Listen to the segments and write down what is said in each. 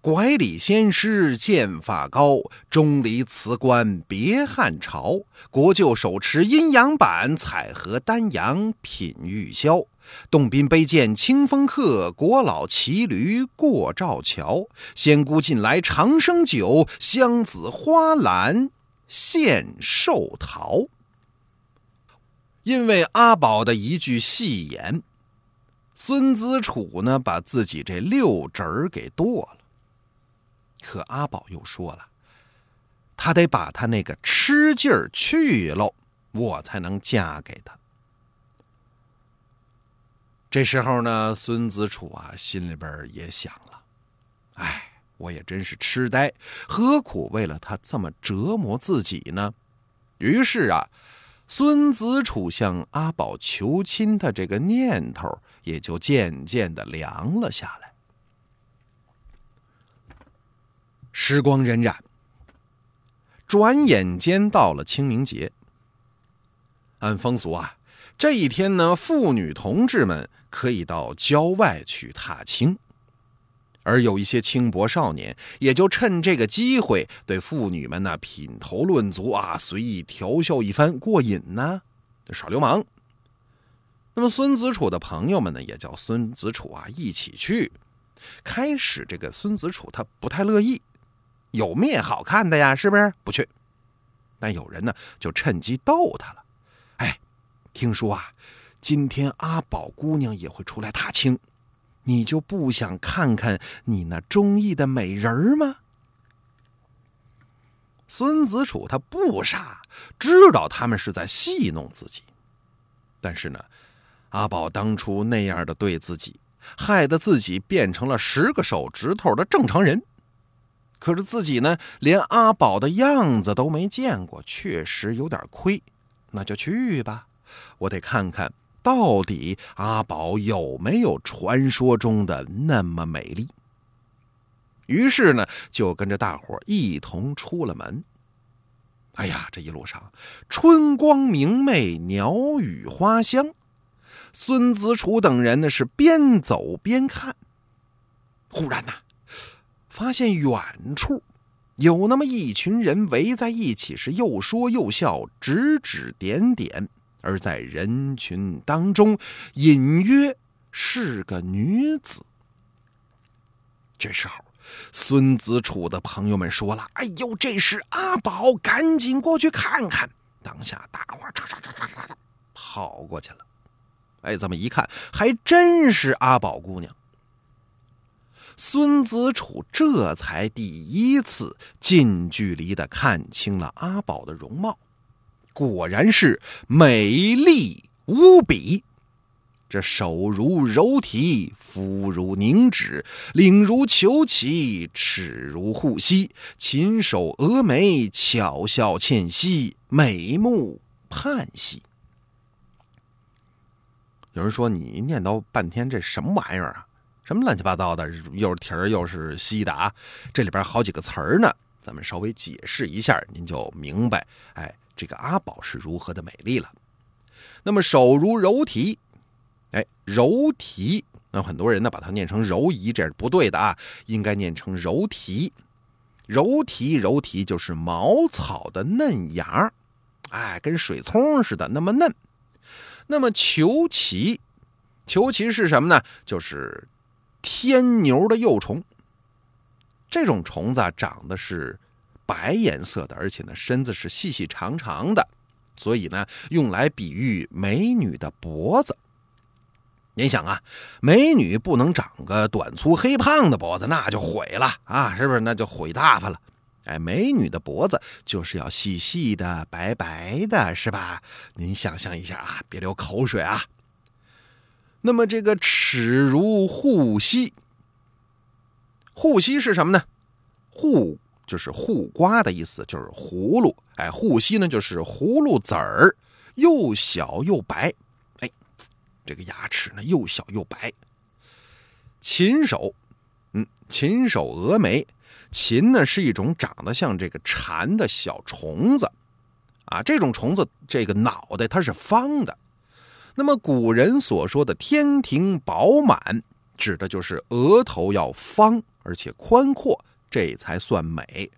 拐李先师剑法高，钟离辞官别汉朝。国舅手持阴阳板，采荷丹阳品玉箫。洞宾杯见清风客，国老骑驴过赵桥。仙姑近来长生酒，香子花篮献寿桃。因为阿宝的一句戏言，孙子楚呢把自己这六指儿给剁了。可阿宝又说了，他得把他那个吃劲儿去喽，我才能嫁给他。这时候呢，孙子楚啊，心里边也想了，哎，我也真是痴呆，何苦为了他这么折磨自己呢？于是啊，孙子楚向阿宝求亲的这个念头也就渐渐的凉了下来。时光荏苒，转眼间到了清明节。按风俗啊，这一天呢，妇女同志们可以到郊外去踏青，而有一些轻薄少年也就趁这个机会对妇女们呢品头论足啊，随意调笑一番，过瘾呢，耍流氓。那么孙子楚的朋友们呢，也叫孙子楚啊一起去。开始这个孙子楚他不太乐意。有咩好看的呀？是不是不去？但有人呢，就趁机逗他了。哎，听说啊，今天阿宝姑娘也会出来踏青，你就不想看看你那中意的美人吗？孙子楚他不傻，知道他们是在戏弄自己。但是呢，阿宝当初那样的对自己，害得自己变成了十个手指头的正常人。可是自己呢，连阿宝的样子都没见过，确实有点亏。那就去吧，我得看看到底阿宝有没有传说中的那么美丽。于是呢，就跟着大伙一同出了门。哎呀，这一路上春光明媚，鸟语花香。孙子楚等人呢是边走边看。忽然呐。发现远处有那么一群人围在一起，是又说又笑，指指点点。而在人群当中，隐约是个女子。这时候，孙子楚的朋友们说了：“哎呦，这是阿宝，赶紧过去看看！”当下，大伙儿唰唰唰唰唰跑过去了。哎，这么一看，还真是阿宝姑娘。孙子楚这才第一次近距离的看清了阿宝的容貌，果然是美丽无比。这手如柔荑，肤如凝脂，领如虬蛴，齿如护膝，琴手蛾眉，巧笑倩兮，美目盼兮。有人说：“你念叨半天，这什么玩意儿啊？”什么乱七八糟的，又是题儿又是西的啊！这里边好几个词儿呢，咱们稍微解释一下，您就明白。哎，这个阿宝是如何的美丽了。那么手如柔荑，哎，柔荑，那很多人呢把它念成柔夷，这是不对的啊，应该念成柔荑。柔荑，柔荑就是茅草的嫩芽哎，跟水葱似的那么嫩。那么求其，求其是什么呢？就是。天牛的幼虫，这种虫子长得是白颜色的，而且呢身子是细细长长的，所以呢用来比喻美女的脖子。您想啊，美女不能长个短粗黑胖的脖子，那就毁了啊，是不是？那就毁大发了。哎，美女的脖子就是要细细的、白白的，是吧？您想象一下啊，别流口水啊。那么这个齿如护膝，护膝是什么呢？护就是护瓜的意思，就是葫芦。哎，护膝呢就是葫芦籽儿，又小又白。哎，这个牙齿呢又小又白。禽手，嗯，禽手峨眉。禽呢是一种长得像这个蝉的小虫子，啊，这种虫子这个脑袋它是方的。那么古人所说的天庭饱满，指的就是额头要方，而且宽阔，这才算美。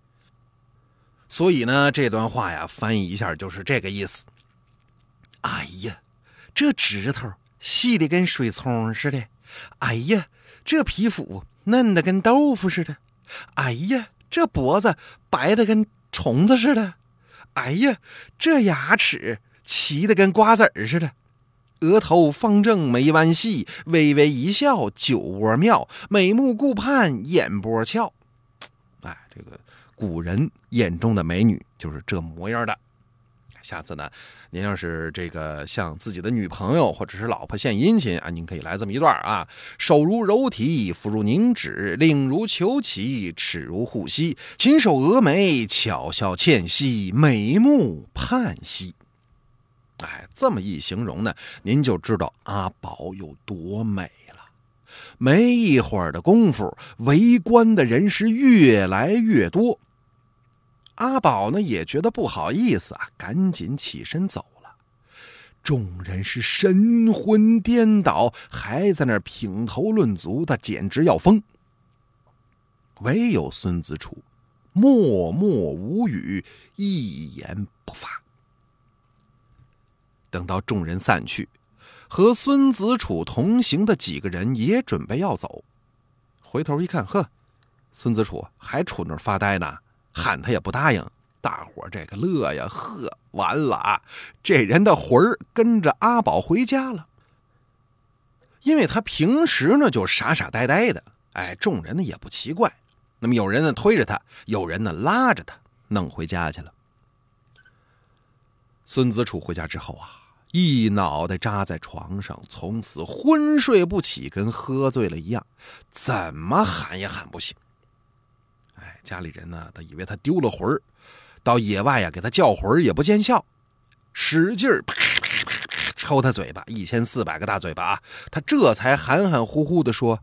所以呢，这段话呀，翻译一下就是这个意思。哎呀，这指头细的跟水葱似的，哎呀，这皮肤嫩的跟豆腐似的，哎呀，这脖子白的跟虫子似的，哎呀，这牙齿齐的跟瓜子儿似的。额头方正眉弯细，微微一笑酒窝妙，美目顾盼眼波俏。哎，这个古人眼中的美女就是这模样的。下次呢，您要是这个向自己的女朋友或者是老婆献殷勤啊，您可以来这么一段啊：手如柔荑，肤如凝脂，领如虬起，齿如护膝，琴手蛾眉，巧笑倩兮，美目盼兮。哎，这么一形容呢，您就知道阿宝有多美了。没一会儿的功夫，围观的人是越来越多。阿宝呢也觉得不好意思啊，赶紧起身走了。众人是神魂颠倒，还在那品头论足的，简直要疯。唯有孙子楚默默无语，一言不发。等到众人散去，和孙子楚同行的几个人也准备要走，回头一看，呵，孙子楚还杵那儿发呆呢，喊他也不答应。大伙这个乐呀，呵，完了啊！这人的魂儿跟着阿宝回家了，因为他平时呢就傻傻呆呆的，哎，众人呢也不奇怪。那么有人呢推着他，有人呢拉着他，弄回家去了。孙子楚回家之后啊。一脑袋扎在床上，从此昏睡不起，跟喝醉了一样，怎么喊也喊不醒。哎，家里人呢，都以为他丢了魂儿，到野外呀给他叫魂也不见效，使劲啪啪啪啪抽他嘴巴，一千四百个大嘴巴！他这才含含糊糊的说：“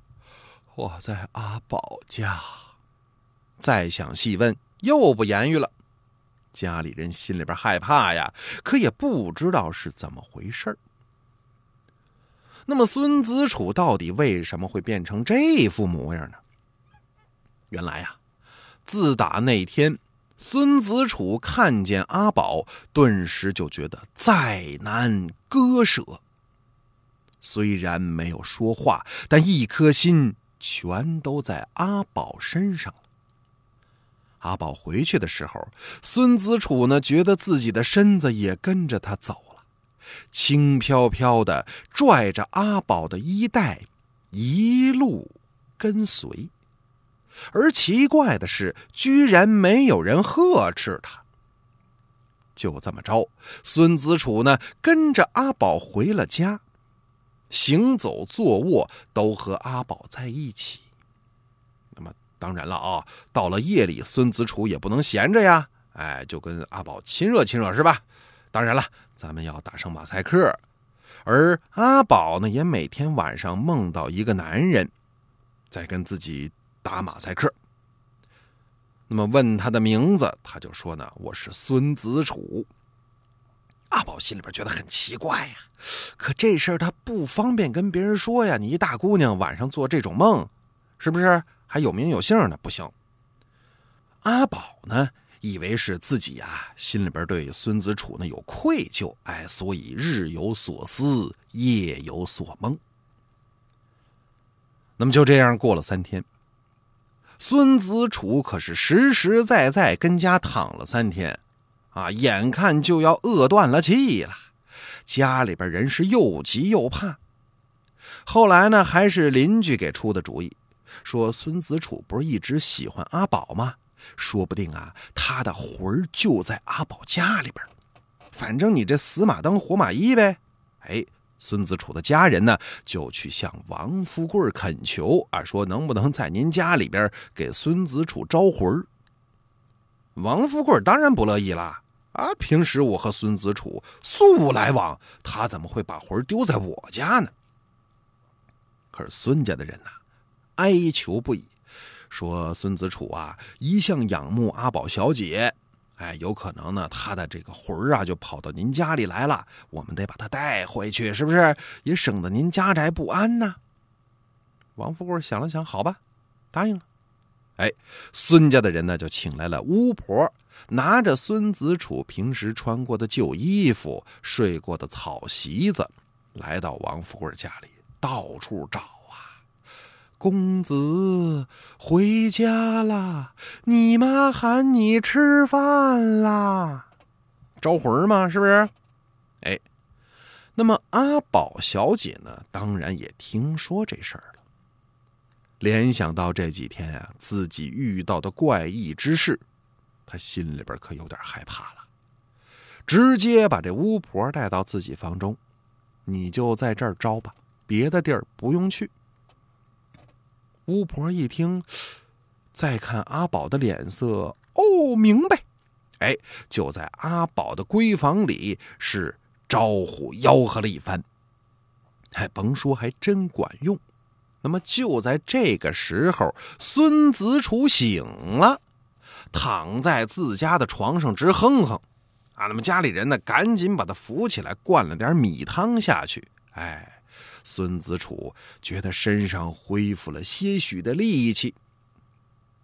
我在阿宝家。”再想细问，又不言语了。家里人心里边害怕呀，可也不知道是怎么回事那么孙子楚到底为什么会变成这副模样呢？原来呀，自打那天孙子楚看见阿宝，顿时就觉得再难割舍。虽然没有说话，但一颗心全都在阿宝身上了。阿宝回去的时候，孙子楚呢觉得自己的身子也跟着他走了，轻飘飘的拽着阿宝的衣带，一路跟随。而奇怪的是，居然没有人呵斥他。就这么着，孙子楚呢跟着阿宝回了家，行走坐卧都和阿宝在一起。当然了啊，到了夜里，孙子楚也不能闲着呀，哎，就跟阿宝亲热亲热，是吧？当然了，咱们要打上马赛克。而阿宝呢，也每天晚上梦到一个男人，在跟自己打马赛克。那么问他的名字，他就说呢：“我是孙子楚。”阿宝心里边觉得很奇怪呀，可这事儿他不方便跟别人说呀。你一大姑娘晚上做这种梦，是不是？还有名有姓的不行。阿宝呢，以为是自己啊，心里边对孙子楚呢有愧疚，哎，所以日有所思，夜有所梦。那么就这样过了三天，孙子楚可是实实在在跟家躺了三天，啊，眼看就要饿断了气了，家里边人是又急又怕。后来呢，还是邻居给出的主意。说孙子楚不是一直喜欢阿宝吗？说不定啊，他的魂儿就在阿宝家里边。反正你这死马当活马医呗。哎，孙子楚的家人呢，就去向王富贵恳求啊，说能不能在您家里边给孙子楚招魂王富贵当然不乐意啦。啊，平时我和孙子楚素无来往，他怎么会把魂丢在我家呢？可是孙家的人呐。哀求不已，说孙子楚啊，一向仰慕阿宝小姐，哎，有可能呢，他的这个魂儿啊，就跑到您家里来了，我们得把他带回去，是不是？也省得您家宅不安呢。王富贵想了想，好吧，答应了。哎，孙家的人呢就请来了巫婆，拿着孙子楚平时穿过的旧衣服、睡过的草席子，来到王富贵家里，到处找。公子回家啦，你妈喊你吃饭啦，招魂吗？是不是？哎，那么阿宝小姐呢？当然也听说这事儿了。联想到这几天啊，自己遇到的怪异之事，他心里边可有点害怕了。直接把这巫婆带到自己房中，你就在这儿招吧，别的地儿不用去。巫婆一听，再看阿宝的脸色，哦，明白，哎，就在阿宝的闺房里是招呼吆喝了一番，还甭说，还真管用。那么就在这个时候，孙子楚醒了，躺在自家的床上直哼哼。啊，那么家里人呢，赶紧把他扶起来，灌了点米汤下去。哎，孙子楚觉得身上恢复了些许的力气，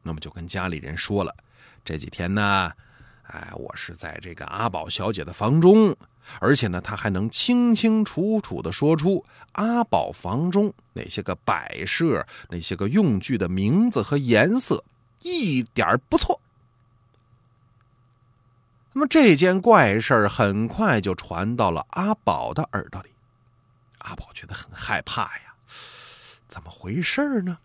那么就跟家里人说了，这几天呢，哎，我是在这个阿宝小姐的房中。而且呢，他还能清清楚楚的说出阿宝房中那些个摆设、那些个用具的名字和颜色，一点不错。那么这件怪事很快就传到了阿宝的耳朵里，阿宝觉得很害怕呀，怎么回事呢？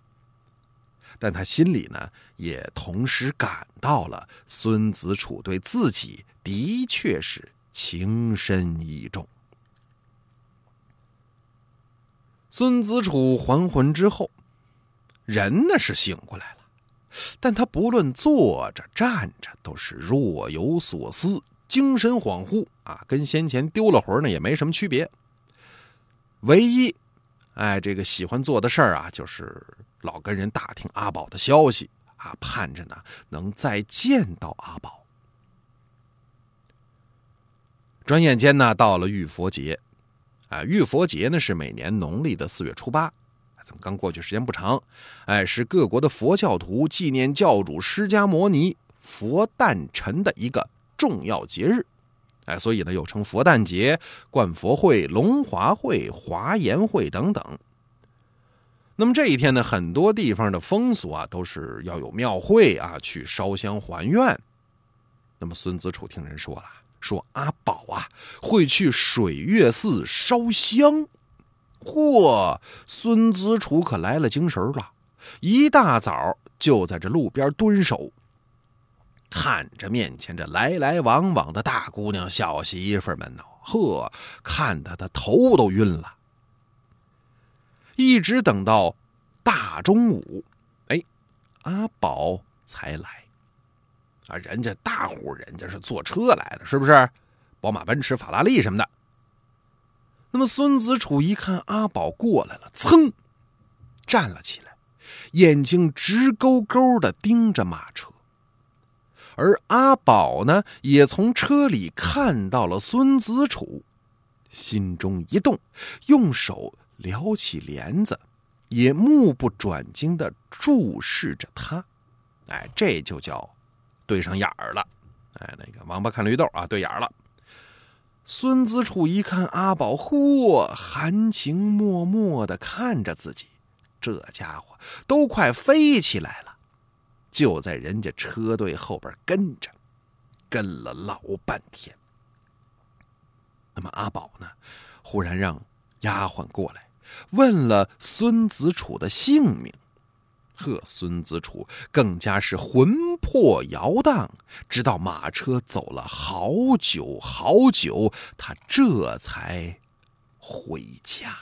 但他心里呢，也同时感到了孙子楚对自己的确是。情深意重。孙子楚还魂之后，人呢是醒过来了，但他不论坐着站着，都是若有所思，精神恍惚啊，跟先前丢了魂呢也没什么区别。唯一，哎，这个喜欢做的事儿啊，就是老跟人打听阿宝的消息啊，盼着呢能再见到阿宝。转眼间呢，到了浴佛节，啊，浴佛节呢是每年农历的四月初八，怎么刚过去时间不长？哎，是各国的佛教徒纪念教主释迦摩尼佛诞辰的一个重要节日，哎，所以呢又称佛诞节、灌佛会、龙华会、华严会等等。那么这一天呢，很多地方的风俗啊，都是要有庙会啊，去烧香还愿。那么孙子楚听人说了。说阿宝啊会去水月寺烧香，嚯！孙子楚可来了精神了，一大早就在这路边蹲守，看着面前这来来往往的大姑娘小媳妇们呢，呵，看得他头都晕了。一直等到大中午，哎，阿宝才来。啊，人家大户人家是坐车来的，是不是？宝马、奔驰、法拉利什么的。那么孙子楚一看阿宝过来了，噌，站了起来，眼睛直勾勾的盯着马车。而阿宝呢，也从车里看到了孙子楚，心中一动，用手撩起帘子，也目不转睛的注视着他。哎，这就叫。对上眼儿了，哎，那个王八看绿豆啊，对眼儿了。孙子楚一看阿宝，嚯，含情脉脉的看着自己，这家伙都快飞起来了，就在人家车队后边跟着，跟了老半天。那么阿宝呢，忽然让丫鬟过来，问了孙子楚的姓名。呵，孙子楚更加是魂魄摇荡，直到马车走了好久好久，他这才回家。